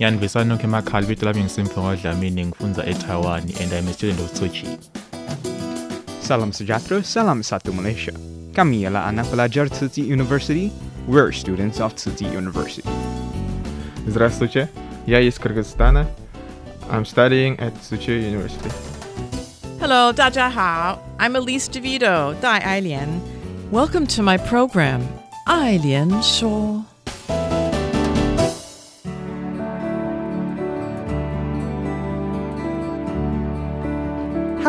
I am emakhaya libito lami ngisimfungo Dlamini ngifunza eTaiwan and I'm a student of Tzu Chi. Salam Sujatro, Salam Satu Malaysia. Kami ialah anak pelajar Tzu Chi University. We're students of Tzu Chi University. Здравствуйте, я из Кыргызстана. I'm studying at Tzu Chi University. Hello, 大家好. I'm Elise DeVito, Dai Ailian. Welcome to my program, Ailian Shaw.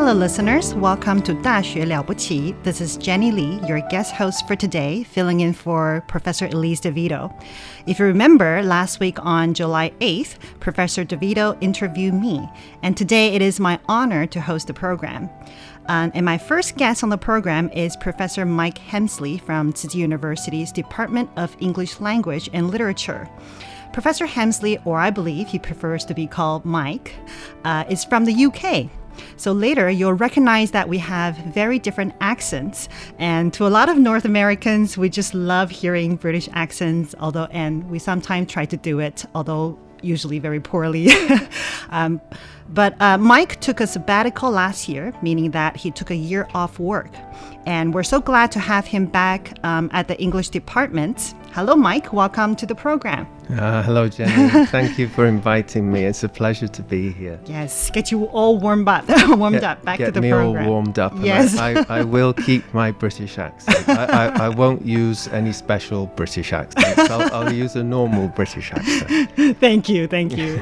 Hello, listeners. Welcome to 大学了不起. This is Jenny Lee, your guest host for today, filling in for Professor Elise DeVito. If you remember, last week on July 8th, Professor DeVito interviewed me, and today it is my honor to host the program. Um, and my first guest on the program is Professor Mike Hemsley from Tzu Chi University's Department of English Language and Literature. Professor Hemsley, or I believe he prefers to be called Mike, uh, is from the UK so later, you'll recognize that we have very different accents. And to a lot of North Americans, we just love hearing British accents, although, and we sometimes try to do it, although usually very poorly. um, but uh, Mike took a sabbatical last year, meaning that he took a year off work. And we're so glad to have him back um, at the English department. Hello, Mike. Welcome to the program. Uh, hello, Jenny. Thank you for inviting me. It's a pleasure to be here. Yes, get you all warmed up, warmed Get, up back get to the me program. all warmed up. Yes. I, I, I will keep my British accent. I, I, I won't use any special British accent. I'll, I'll use a normal British accent. thank you, thank you.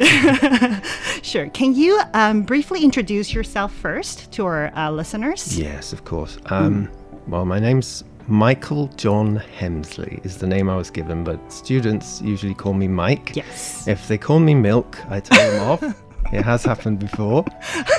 sure. Can you um, briefly introduce yourself first to our uh, listeners? Yes, of course. Um, Well, my name's Michael John Hemsley is the name I was given, but students usually call me Mike. Yes. If they call me Milk, I tell them off. It has happened before.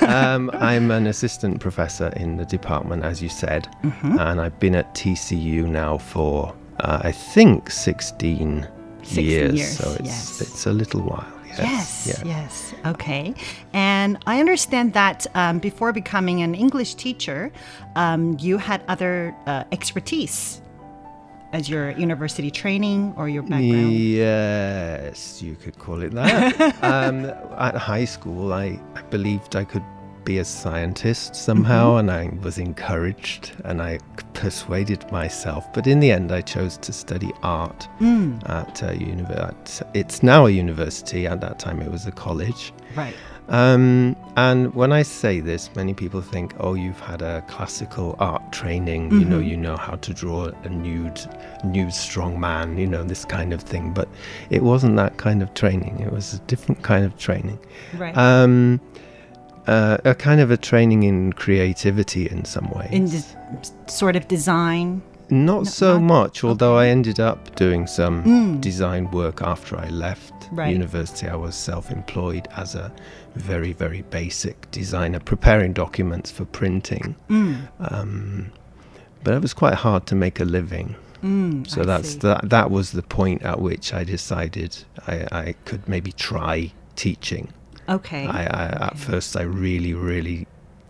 Um, I'm an assistant professor in the department, as you said, Mhm. and I've been at TCU now for uh, I think 16 16 years, years, so it's yes. it's a little while. Yes, yeah. yes. Okay. And I understand that um, before becoming an English teacher, um, you had other uh, expertise as your university training or your background. Yes, you could call it that. um, at high school, I, I believed I could be a scientist somehow, and I was encouraged and I persuaded myself. But in the end, I chose to study art Mm. at uh, university. It's now a university. At that time, it was a college. Right. Um, and when I say this, many people think, "Oh, you've had a classical art training. You know, Mhm. you know how to draw a nude, nude strong man. You know this kind of thing." But it wasn't that kind of training. It was a different kind of training. Right. Um, uh, a kind of a training in creativity in some ways. In this sort of design. Not so much, although I ended up doing some Mm. design work after I left Right. university. I was self employed as a very, very basic designer, preparing documents for printing. Mm. Um, but it was quite hard to make a living. Mm, so I that's that. That was the point at which I decided I, I could maybe try teaching. Okay. I, I at first I really, really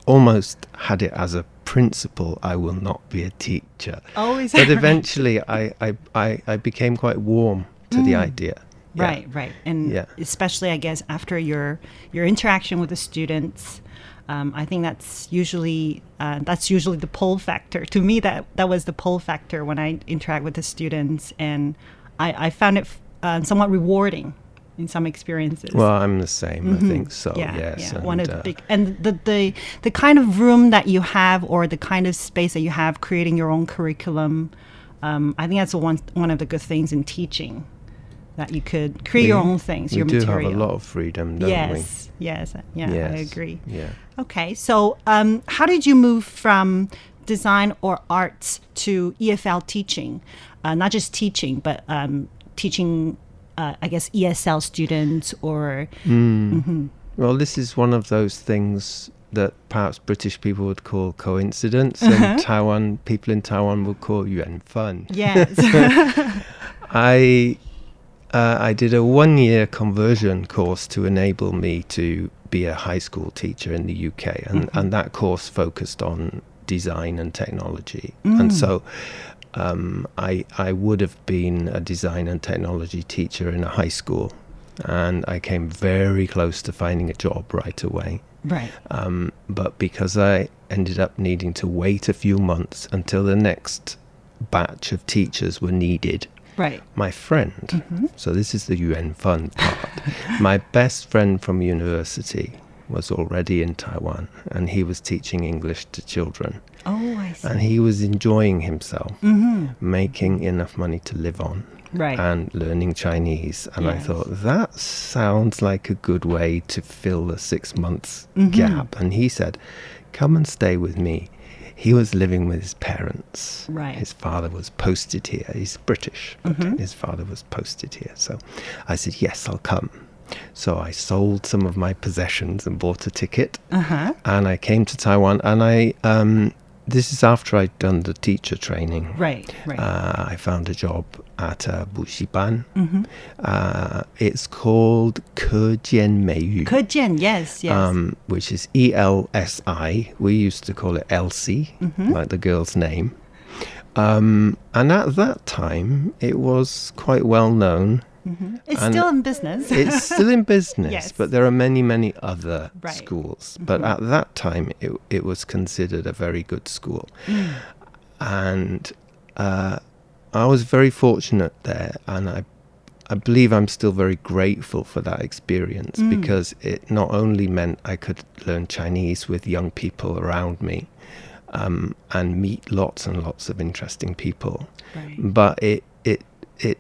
almost had it as a principle I will not be a teacher. Oh, is but that right? eventually I, I, I, I became quite warm to the Mm. idea. Yeah. Right, right, and Yeah. especially I guess after your your interaction with the students, um, I think that's usually uh, that's usually the pull factor. To me, that that was the pull factor when I interact with the students, and I, I found it uh, somewhat rewarding. In some experiences. Well, I'm the same. I Mhm. think so. Yeah, yes. yeah. one of and, the uh, big and the, the the kind of room that you have or the kind of space that you have creating your own curriculum. Um, I think that's one one of the good things in teaching that you could create your own things. We your do material. have a lot of freedom, don't yes, yes, yeah, we? I agree. Yeah. Okay, so um, how did you move from design or arts to EFL teaching? Uh, not just teaching, but um, teaching, uh, I guess, ESL students or. Mm. Mhm. Well, this is one of those things that perhaps British people would call coincidence, Uh-huh. and Taiwan people in Taiwan would call yuanfen. Yes. I uh, I did a one year conversion course to enable me to be a high school teacher in the UK, and, Mhm. and that course focused on design and technology. Mm. And so um, I, I would have been a design and technology teacher in a high school, and I came very close to finding a job right away. Right. Um, but because I ended up needing to wait a few months until the next batch of teachers were needed, Right. my friend, Mhm. so this is the yuanfen part, my best friend from university was already in Taiwan and he was teaching English to children. Oh, I see. And he was enjoying himself, Mhm. making enough money to live on. Right. And learning Chinese. And I thought, that sounds like a good way to fill the six months Mhm. gap. And he said, come and stay with me. He was living with his parents. Right. His father was posted here. He's British, but Mhm. his father was posted here. So I said, yes, I'll come. So I sold some of my possessions and bought a ticket. Uh huh. And I came to Taiwan. And I, um, this is after I'd done the teacher training. Right. Right. Uh, I found a job at uh, Bushiban. Mhm. Uh, it's called Kejian Meiyu. Kejian, yes, yes. Um, which is E L S I. We used to call it Elsie, Mhm. like the girl's name. Um, and at that time, it was quite well known. Mhm. It's and still in business. it's still in business, Yes. but there are many, many other Right. schools. But Mhm. at that time, it, it was considered a very good school. Mm. And uh, I was very fortunate there, and I, I believe I'm still very grateful for that experience Mm. because it not only meant I could learn Chinese with young people around me um, and meet lots and lots of interesting people, Right. but it it it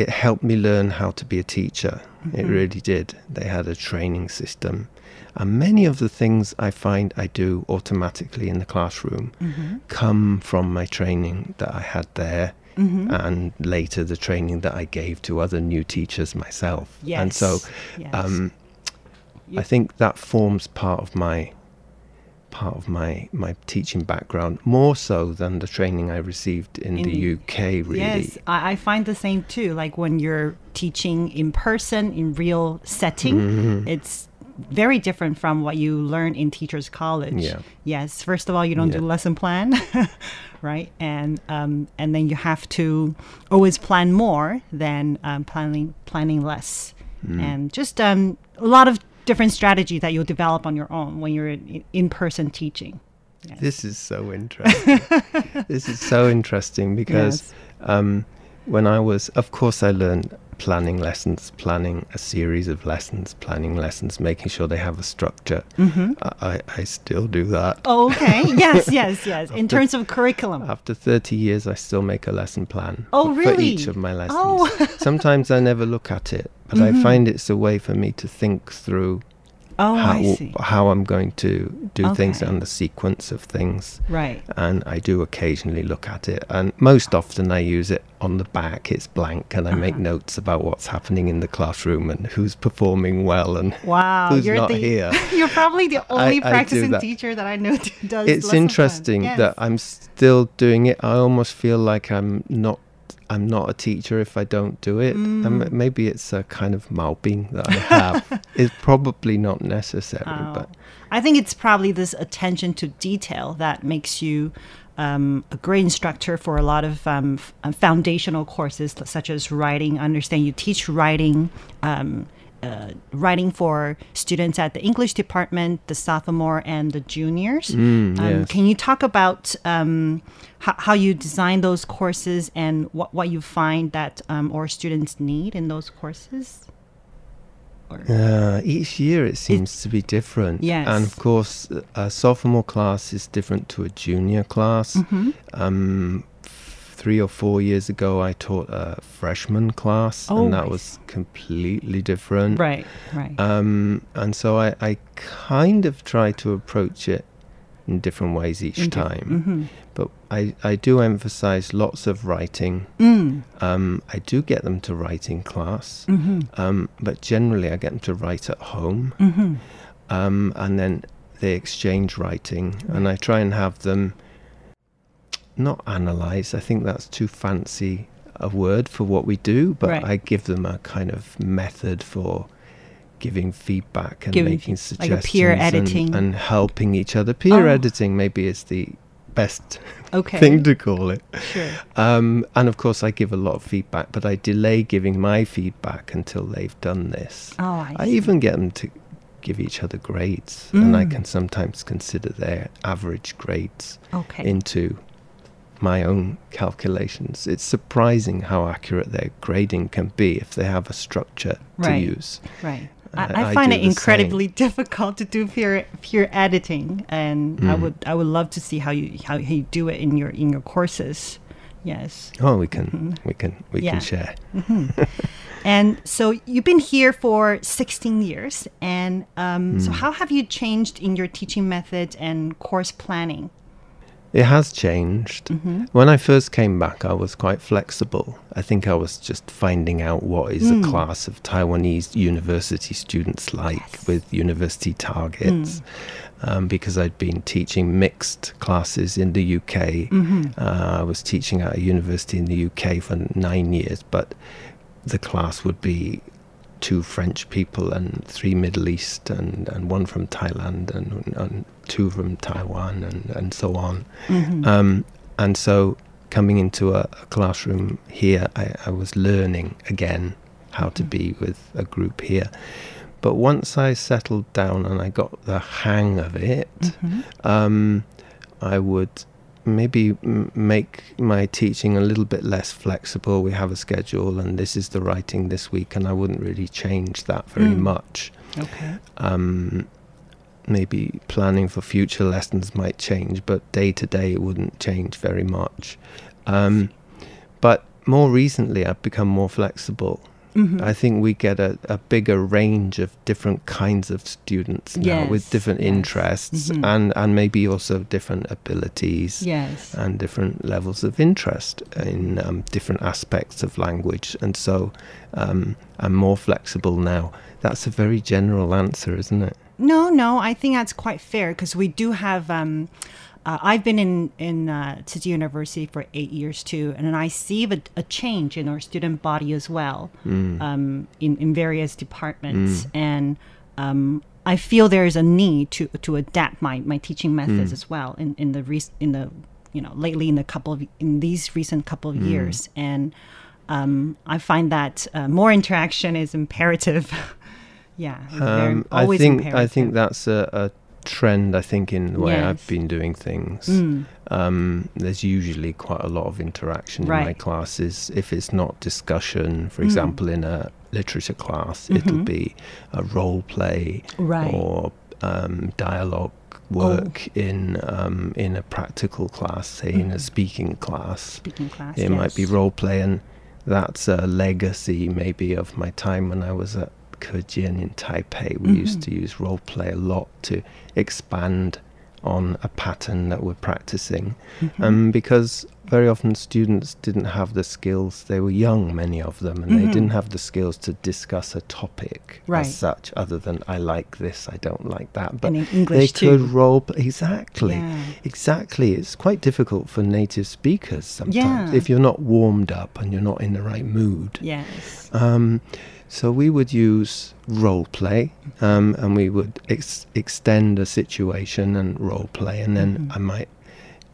it helped me learn how to be a teacher. It Mhm. really did. They had a training system. And many of the things I find I do automatically in the classroom Mhm. come from my training that I had there Mhm. and later the training that I gave to other new teachers myself. Yes. And so yes. um, I think that forms part of my part of my my teaching background more so than the training I received in, In the UK really. Yes, I, I find the same too. Like when you're teaching in person, in real setting, Mhm. it's very different from what you learn in teachers college. Yeah. Yes. First of all, you don't do lesson plan, right? And um, and then you have to always plan more than um, planning planning less, Mm. and just um, a lot of different strategies that you'll develop on your own when you're in, in person teaching. This is so interesting. this is so interesting because um, when I was, of course, I learned planning lessons, planning a series of lessons, planning lessons, making sure they have a structure. Mhm. I, I, still do that. Oh, okay. yes, yes, yes. In After- terms of curriculum. After 30 years, I still make a lesson plan Oh, for, for each of my lessons. Oh. Sometimes I never look at it, but Mhm. I find it's a way for me to think through Oh, how, I how I'm going to do things and the sequence of things. Right. And I do occasionally look at it, and most often I use it on the back. It's blank, and I make Uh-huh. notes about what's happening in the classroom and who's performing well and Wow, who's you're not the here. you're probably the only I practicing that. teacher that I know does. it's interesting plan. that I'm still doing it. I almost feel like I'm not. I'm not a teacher if I don't do it. And Mm. m- maybe it's a kind of maobing that I have. it's probably not necessary, Oh. but I think it's probably this attention to detail that makes you um, a great instructor for a lot of um, uh, foundational courses such as writing. I understand you teach writing. Um, uh, writing for students at the English department, the sophomore and the juniors. Mm, um, yes. Can you talk about um, how, how you design those courses and what, what you find that um, our students need in those courses? Uh, each year it seems to be different. Yes. And of course, a sophomore class is different to a junior class. Um, f- three or four years ago, I taught a freshman class, Oh, and that was completely different. Right, right. Um, and so I, I kind of try to approach it in different ways each In time. mhm. But I, I do emphasize lots of writing. Mm. Um, I do get them to write in class, Mhm. um, but generally I get them to write at home. Mhm. Um, and then they exchange writing, and I try and have them not analyze. I think that's too fancy a word for what we do, but Right. I give them a kind of method for giving feedback and Giving making fe- like peer suggestions and- editing. and, helping each other. Peer Oh. editing maybe is the best Okay. thing to call it. Sure. Um, and of course, I give a lot of feedback, but I delay giving my feedback until they've done this. Oh, I I even get them to give each other grades, and I Mm. can sometimes consider their average grades Okay. into my own calculations. It's surprising how accurate their grading can be if they have a structure to use. Right. Uh, I, I I find it incredibly difficult to do peer peer editing, and I Mm. would I would love to see how you how you do it in your in your courses. Yes. Oh, we can, we can, we. Yeah. can share. Mhm. and so you've been here for 16 years, and um, so Mm. how have you changed in your teaching methods and course planning? It has changed. Mhm. When I first came back, I was quite flexible. I think I was just finding out what is Mm. a class of Taiwanese university students like with university targets. Um, because I'd been teaching mixed classes in the UK. Mhm. Uh, I was teaching at a university in the UK for nine years, but the class would be two French people and three Middle East and, and one from Thailand and, and two from Taiwan and, and so on. Mhm. Um, and so coming into a, a classroom here, I, I was learning again how to be with a group here. But once I settled down and I got the hang of it, Mhm. um, I would maybe m- make my teaching a little bit less flexible. We have a schedule, and this is the writing this week, and I wouldn't really change that very Mm. much. Okay. Um, maybe planning for future lessons might change, but day to day it wouldn't change very much. Um, but more recently, I've become more flexible. Mhm. I think we get a, a bigger range of different kinds of students now with different yes. interests Mhm. and, and maybe also different abilities Yes. and different levels of interest in um, different aspects of language. And so um, I'm more flexible now. That's a very general answer, isn't it? No, no, I think that's quite fair because we do have. Um, uh, I've been in in uh, Tzu University for eight years too, and I see a, a change in our student body as well, Mm. um, in in various departments, Mm. and um, I feel there is a need to to adapt my, my teaching methods Mm. as well in in the rec- in the you know lately in the couple of in these recent couple of Mm. years, and um, I find that uh, more interaction is imperative. yeah, very, Um, I think imperative. I think that's a, a trend. I think in the way I've been doing things. Mm. Um, there's usually quite a lot of interaction in my classes. If it's not discussion, for Mm. example, in a literature class, it'll Mhm. be a role play Right. or um, dialogue work in um, in a practical class, say in a Mhm. speaking class. Speaking class, It might be role play, and that's a legacy maybe of my time when I was at Kejian in Taipei. We used Mhm. to use role play a lot to expand on a pattern that we're practicing. Mhm. Um, because very often students didn't have the skills, they were young, many of them, and Mhm. they didn't have the skills to discuss a topic Right. as such, other than I like this, I don't like that. But they English could too. role play. Exactly. Yeah. Exactly. It's quite difficult for native speakers sometimes Yeah. if you're not warmed up and you're not in the right mood. Yes. Um, so we would use role play, um, and we would ex- extend a situation and role play, and then Mhm. I might,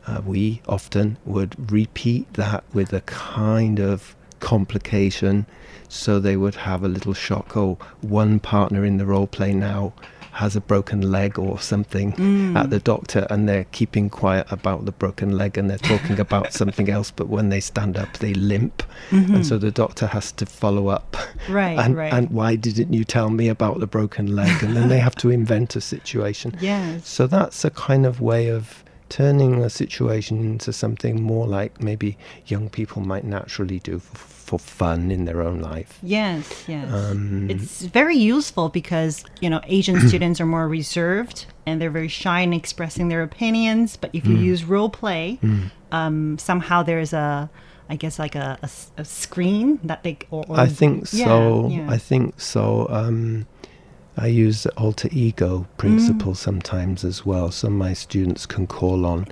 uh, we often would repeat that with a kind of complication, so they would have a little shock. Oh, one partner in the role play now has a broken leg or something Mm. at the doctor and they're keeping quiet about the broken leg and they're talking about something else but when they stand up they limp Mhm. and so the doctor has to follow up Right, and, right. and why didn't you tell me about the broken leg and then they have to invent a situation Yes. so that's a kind of way of turning a situation into something more like maybe young people might naturally do for, for fun in their own life Yes, yes. Um, it's very useful because, you know, Asian students are more reserved and they're very shy in expressing their opinions. But if you Mm. use role play, Mm. um, somehow there's a, I guess, like a a screen that they. Or, or I think Yeah, so. yeah. I think so. Um, I use the alter ego principle Mm. sometimes as well. So my students can call on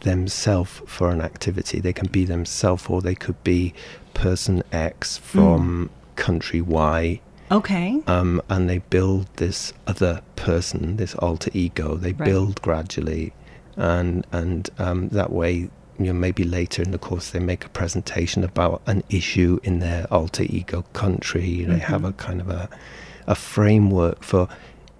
themselves for an activity. They can be themselves, or they could be person X from country Y. Okay. Um, and they build this other person, this alter ego. They Right. build gradually, and and um, that way, you know, maybe later in the course they make a presentation about an issue in their alter ego country. They have Mhm. a kind of a a framework for,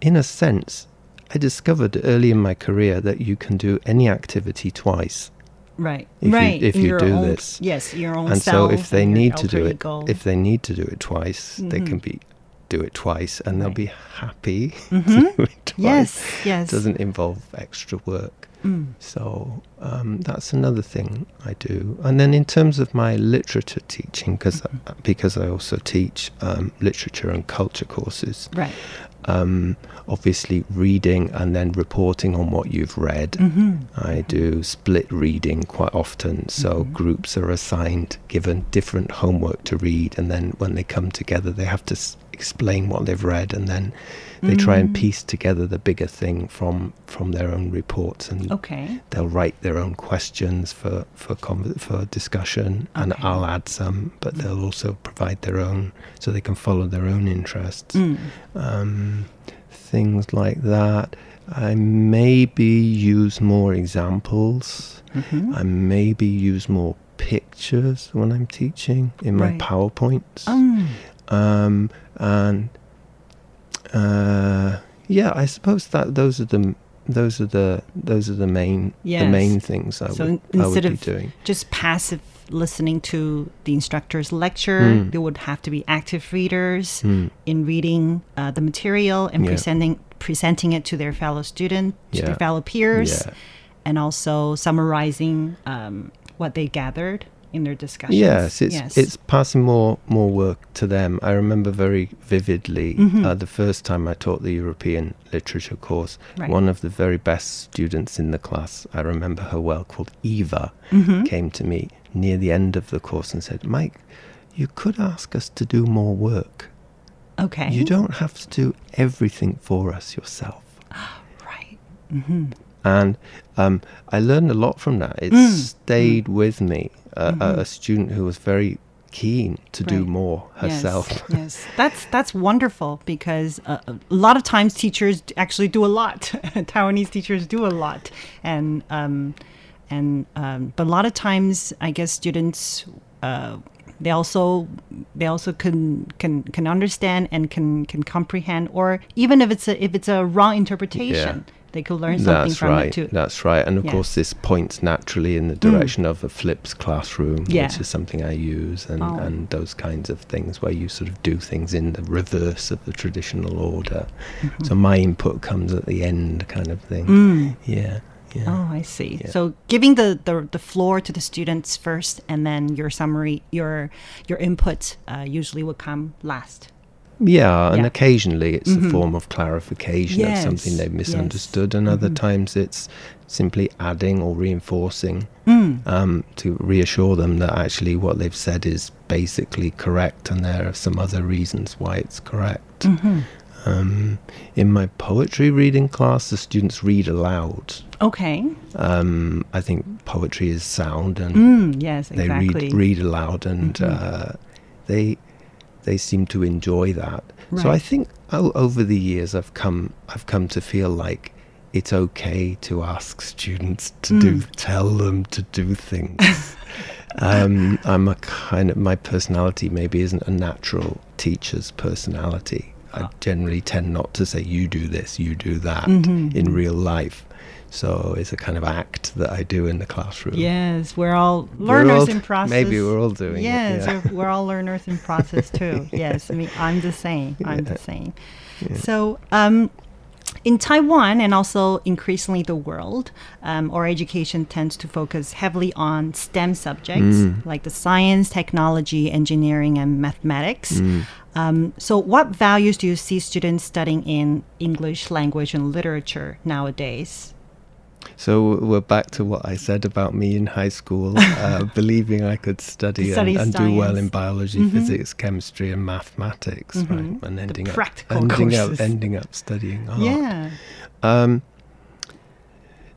in a sense, I discovered early in my career that you can do any activity twice. Right. If right. you, if in you do own- this, Yes, your own and so if they need to do it, if they need to do it twice, they Mhm. can be do it twice, and they'll be happy to Mhm. do it twice. Yes, yes. Doesn't involve extra work. Mm. So um, that's another thing I do. And then in terms of my literature teaching, because Mm-hmm. because I also teach um, literature and culture courses. Right. Um, obviously, reading and then reporting on what you've read. Mhm. I do split reading quite often. So Mm-hmm. groups are assigned, given different homework to read, and then when they come together, they have to s- explain what they've read, and then they try and Mm. piece together the bigger thing from from their own reports, and Okay. they'll write their own questions for for for discussion, and I'll add some, but they'll also provide their own, so they can follow their own interests. Mm. Um, things like that. I maybe use more examples. Mhm. I maybe use more pictures when I'm teaching in my Right. PowerPoints. Mm. Um, and uh, yeah, I suppose that those are the those are the those are the main the main things I so would, in- I would instead be of doing. just passive listening to the instructor's lecture, Mm. they would have to be active readers Mm. in reading uh, the material and Yeah. presenting presenting it to their fellow student, to Yeah. their fellow peers, Yeah. and also summarizing um, what they gathered in their discussions. Yes, it's yes. it's passing more more work to them. I remember very vividly Mhm. uh, the first time I taught the European literature course. Right. One of the very best students in the class, I remember her well, called Eva, Mhm. came to me near the end of the course and said, "Mike, you could ask us to do more work. okay. You don't have to do everything for us yourself." right. hmm And um, I learned a lot from that. It Mm, stayed with me. Uh, a, Mhm. a student who was very keen to do more herself. Yes, yes. that's that's wonderful because uh, a lot of times teachers actually do a lot. Taiwanese teachers do a lot, and um, and um, but a lot of times, I guess students. Uh, they also they also can can can understand and can can comprehend or even if it's a if it's a wrong interpretation they could learn something That's from right. it too That's right. And of Yeah. course, this points naturally in the Mm. direction of a flips classroom, Yeah. which is something I use, and, Oh. and those kinds of things where you sort of do things in the reverse of the traditional order. So my input comes at the end, kind of thing. Mm-hmm. Mm. Yeah. Yeah. Oh, I see. Yeah. So giving the, the the floor to the students first, and then your summary, your your input uh, usually would come last. Yeah, and Yeah. occasionally it's Mhm. a form of clarification of something they've yes. misunderstood, and other Mhm. times it's simply adding or reinforcing Mm. um, to reassure them that actually what they've said is basically correct, and there are some other reasons why it's correct. Mhm. Um, in my poetry reading class, the students read aloud. Okay. Um, I think poetry is sound, and Mm, yes, they read read aloud, and Mhm. uh, they they seem to enjoy that. So I think o- over the years, I've come I've come to feel like it's okay to ask students to do Mm. tell them to do things. um, I'm a kind of my personality maybe isn't a natural teacher's personality. I generally tend not to say you do this, you do that Mhm. in real life. So it's a kind of act that I do in the classroom. Yes, we're all We're learners all- in process. maybe we're all doing it, Yes, yeah. we're, we're all learners in process too. Yes, I mean I'm the same. I'm the same. Yeah. So, um, in Taiwan and also increasingly the world, um, our education tends to focus heavily on STEM subjects Mm. like the science, technology, engineering, and mathematics. Mm. Um, so, what values do you see students studying in English language and literature nowadays? So we're back to what I said about me in high school, uh, believing I could study, Study and, and do well in biology, Mhm. physics, chemistry, and mathematics, Mhm. right? And ending up ending up ending up studying art. Yeah. Um,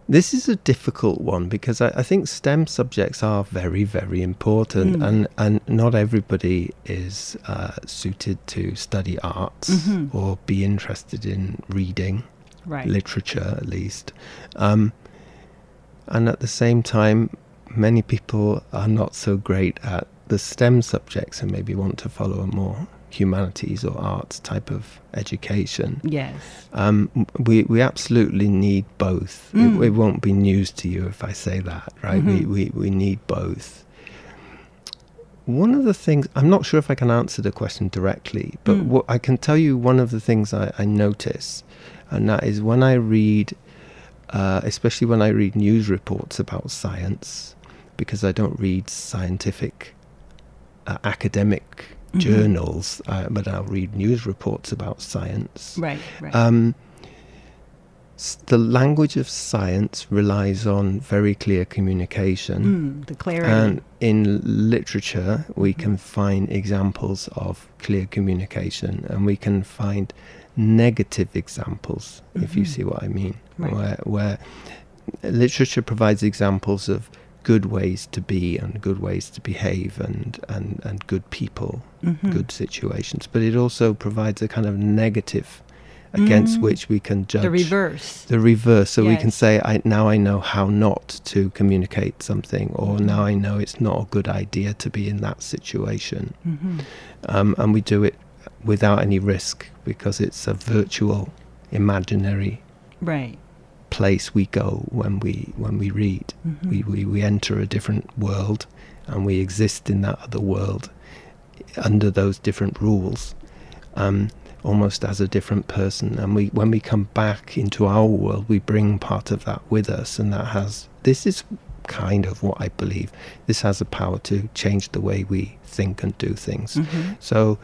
this is a difficult one because I, I think STEM subjects are very, very important, Mm. and, and not everybody is uh, suited to study arts Mhm. or be interested in reading, Right. literature at least. Um, and at the same time, many people are not so great at the STEM subjects and maybe want to follow a more humanities or arts type of education. Yes. Um, we, we absolutely need both. Mm. It, it won't be news to you if I say that, right? Mhm. We, we, we need both. One of the things, I'm not sure if I can answer the question directly, but Mm. what I can tell you one of the things I, I notice, and that is when I read, uh, especially when I read news reports about science, because I don't read scientific uh, academic Mhm. journals, uh, but I'll read news reports about science. Right, right. Um, the language of science relies on very clear communication. Mm, the clarity. And in literature, we can find examples of clear communication, and we can find negative examples, if you Mhm. see what I mean, Right. where, where literature provides examples of good ways to be and good ways to behave and, and, and good people, Mhm. good situations. But it also provides a kind of negative against Mm. which we can judge. The reverse. The reverse. So we can say, I, now I know how not to communicate something, or Mhm. now I know it's not a good idea to be in that situation. Mhm. Um, and we do it without any risk because it's a virtual, imaginary Right. place we go when we when we read. Mhm. We, we we enter a different world, and we exist in that other world under those different rules, um, almost as a different person. And we when we come back into our world, we bring part of that with us, and that has this is kind of what I believe. This has the power to change the way we think and do things. Mhm. So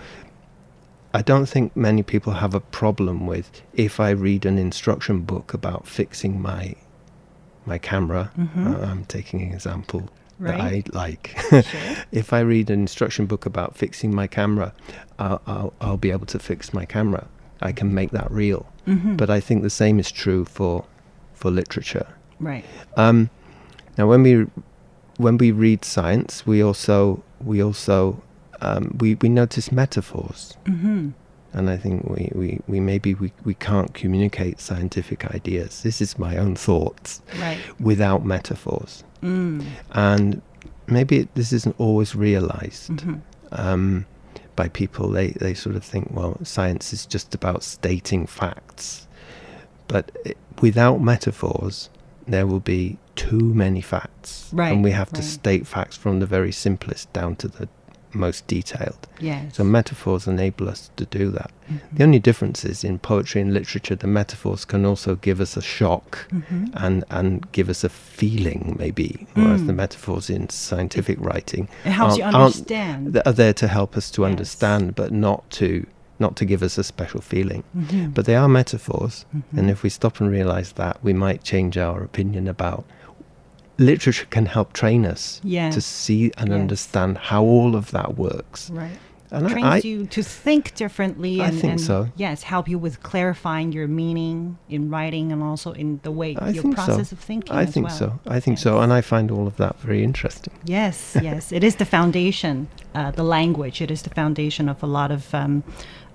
I don't think many people have a problem with if I read an instruction book about fixing my my camera. Mhm. uh, I'm taking an example that I like. Sure. if I read an instruction book about fixing my camera, I'll, I'll, I'll be able to fix my camera. I can make that real. Mhm. But I think the same is true for for literature. Right. Um, now, when we when we read science, we also we also um, we we notice metaphors, Mhm. and I think we, we, we maybe we, we can't communicate scientific ideas. This is my own thoughts Right. without metaphors, Mm. and maybe it, this isn't always realized Mhm. um, by people. They they sort of think, well, science is just about stating facts, but it, without metaphors, there will be too many facts, Right, and we have to state facts from the very simplest down to the most detailed. Yes. So metaphors enable us to do that. Mhm. The only difference is in poetry and literature, the metaphors can also give us a shock Mhm. and, and give us a feeling, maybe, whereas Mm. the metaphors in scientific writing It helps you understand. are there to help us to Yes. understand, but not to not to give us a special feeling. Mhm. But they are metaphors, Mhm. and if we stop and realize that, we might change our opinion about. Literature can help train us Yes. to see and Yes. understand how all of that works. Right. And Trains I, you to think differently I and, think and so. yes, help you with clarifying your meaning in writing and also in the way I your process so. of thinking. I think well. so. I think so, and I find all of that very interesting. Yes, yes, it is the foundation. Uh, the language. It is the foundation of a lot of um,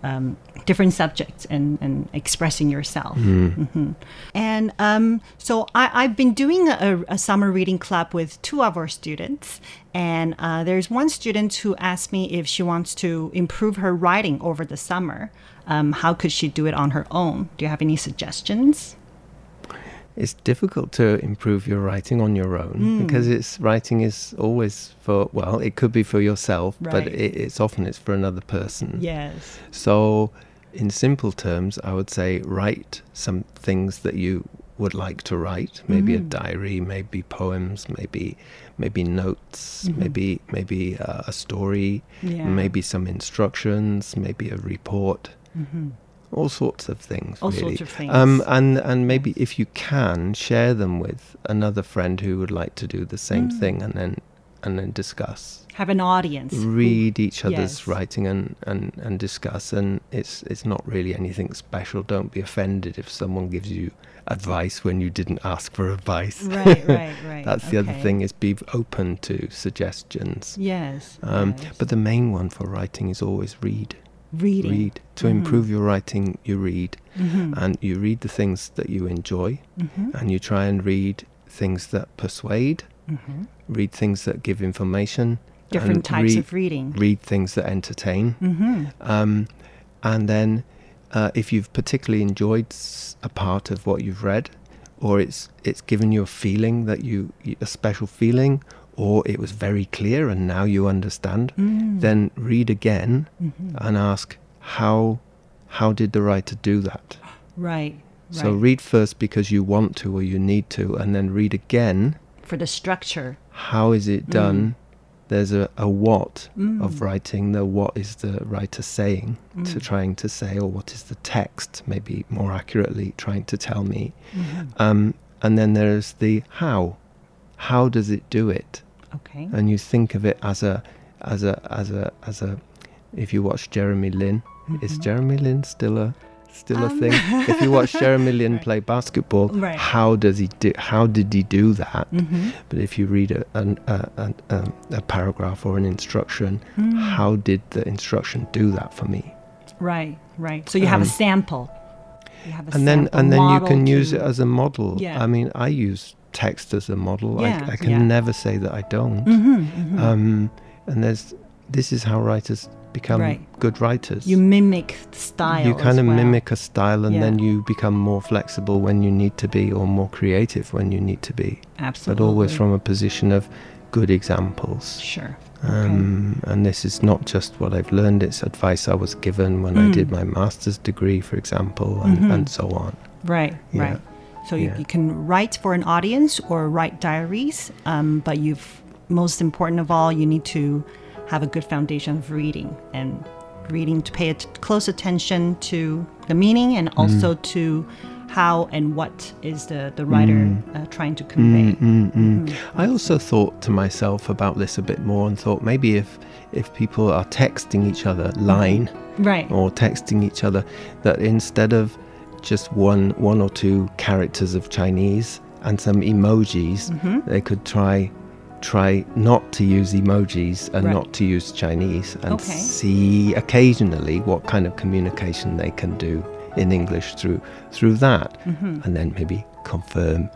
um, different subjects and, and expressing yourself. Mm. Mhm. And um, so I, I've been doing a, a summer reading club with two of our students. And uh, there's one student who asked me if she wants to improve her writing over the summer. Um, how could she do it on her own? Do you have any suggestions? It's difficult to improve your writing on your own Mm. because it's writing is always for well, it could be for yourself, but it, it's often it's for another person. Yes. So, in simple terms, I would say write some things that you would like to write. Maybe Mhm. a diary, maybe poems, maybe maybe notes, Mhm. maybe maybe uh, a story, Yeah. maybe some instructions, maybe a report. Mhm. All sorts of things. All really. sorts of things. Um, and and maybe if you can share them with another friend who would like to do the same Mm. thing, and then and then discuss Have an audience. read each other's Yes. writing and, and, and discuss and it's it's not really anything special don't be offended if someone gives you advice when you didn't ask for advice Right, right, right. that's the other thing is be open to suggestions Yes, um, yes. but the main one for writing is always read Reading. read to Mhm. improve your writing you read Mhm. and you read the things that you enjoy Mhm. and you try and read things that persuade Mhm. read things that give information Different types read- of reading. read things that entertain Mhm. um, and then uh, if you've particularly enjoyed a part of what you've read or it's it's given you a feeling that you- a special feeling or it was very clear and now you understand Mm. then read again Mhm. and ask how how did the writer do that Right. so right. read first because you want to or you need to and then read again for the structure. how is it done there's a, a what Mm. of writing the what is the writer saying to Mm. trying to say or what is the text maybe more accurately trying to tell me Mhm. um, and then there's the how how does it do it Okay. and you think of it as a as a as a as a if you watch Jeremy Lin is Mhm. Jeremy Lin still a still a Um, thing if you watch Jeremy Lin play basketball Right. how does he do how did he do that Mhm. but if you read a, an, a, a, um, a paragraph or an instruction Mm. how did the instruction do that for me Right. Right. So you have a Um, sample. You have a and then and then you can use it as a model Yeah. I mean I use text as a model Yeah, I, I can yeah. never say that I don't Mhm, mhm. um, and there's this is how writers become Right. good writers You mimic style. you kind of well. mimic a style and Yeah. then you become more flexible when you need to be or more creative when you need to be Absolutely. but always from a position of good examples Sure. um, and this is not just what I've learned it's advice I was given when I Mm. did my master's degree for example and, Mhm. and so on Right, Yeah. right. So you, Yeah. you can write for an audience or write diaries, um, but you've most important of all, you need to have a good foundation of reading and reading to pay close attention to the meaning and also to how and what is the, the writer Mm. uh, trying to convey. Mm, mm, mm. I also thought to myself about this a bit more and thought maybe if if people are texting each other line Right. or texting each other that instead of just one one or two characters of Chinese and some emojis Mhm. they could try try not to use emojis and Right. not to use Chinese and Okay. see occasionally what kind of communication they can do in English through through that Mhm. and then maybe confirm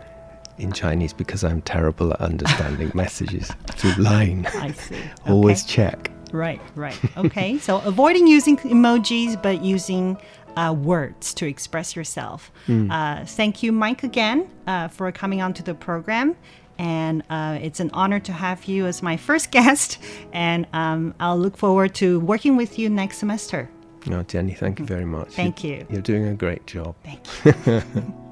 in Chinese because I'm terrible at understanding messages through line. I see. Always Okay. check. Right, right. Okay, so avoiding using emojis, but using uh, words to express yourself. Mm. Uh, thank you, Mike, again uh, for coming onto the program. And uh, it's an honor to have you as my first guest. And um, I'll look forward to working with you next semester. No, Jenny, thank you very much. Thank you. You're doing a great job. Thank you.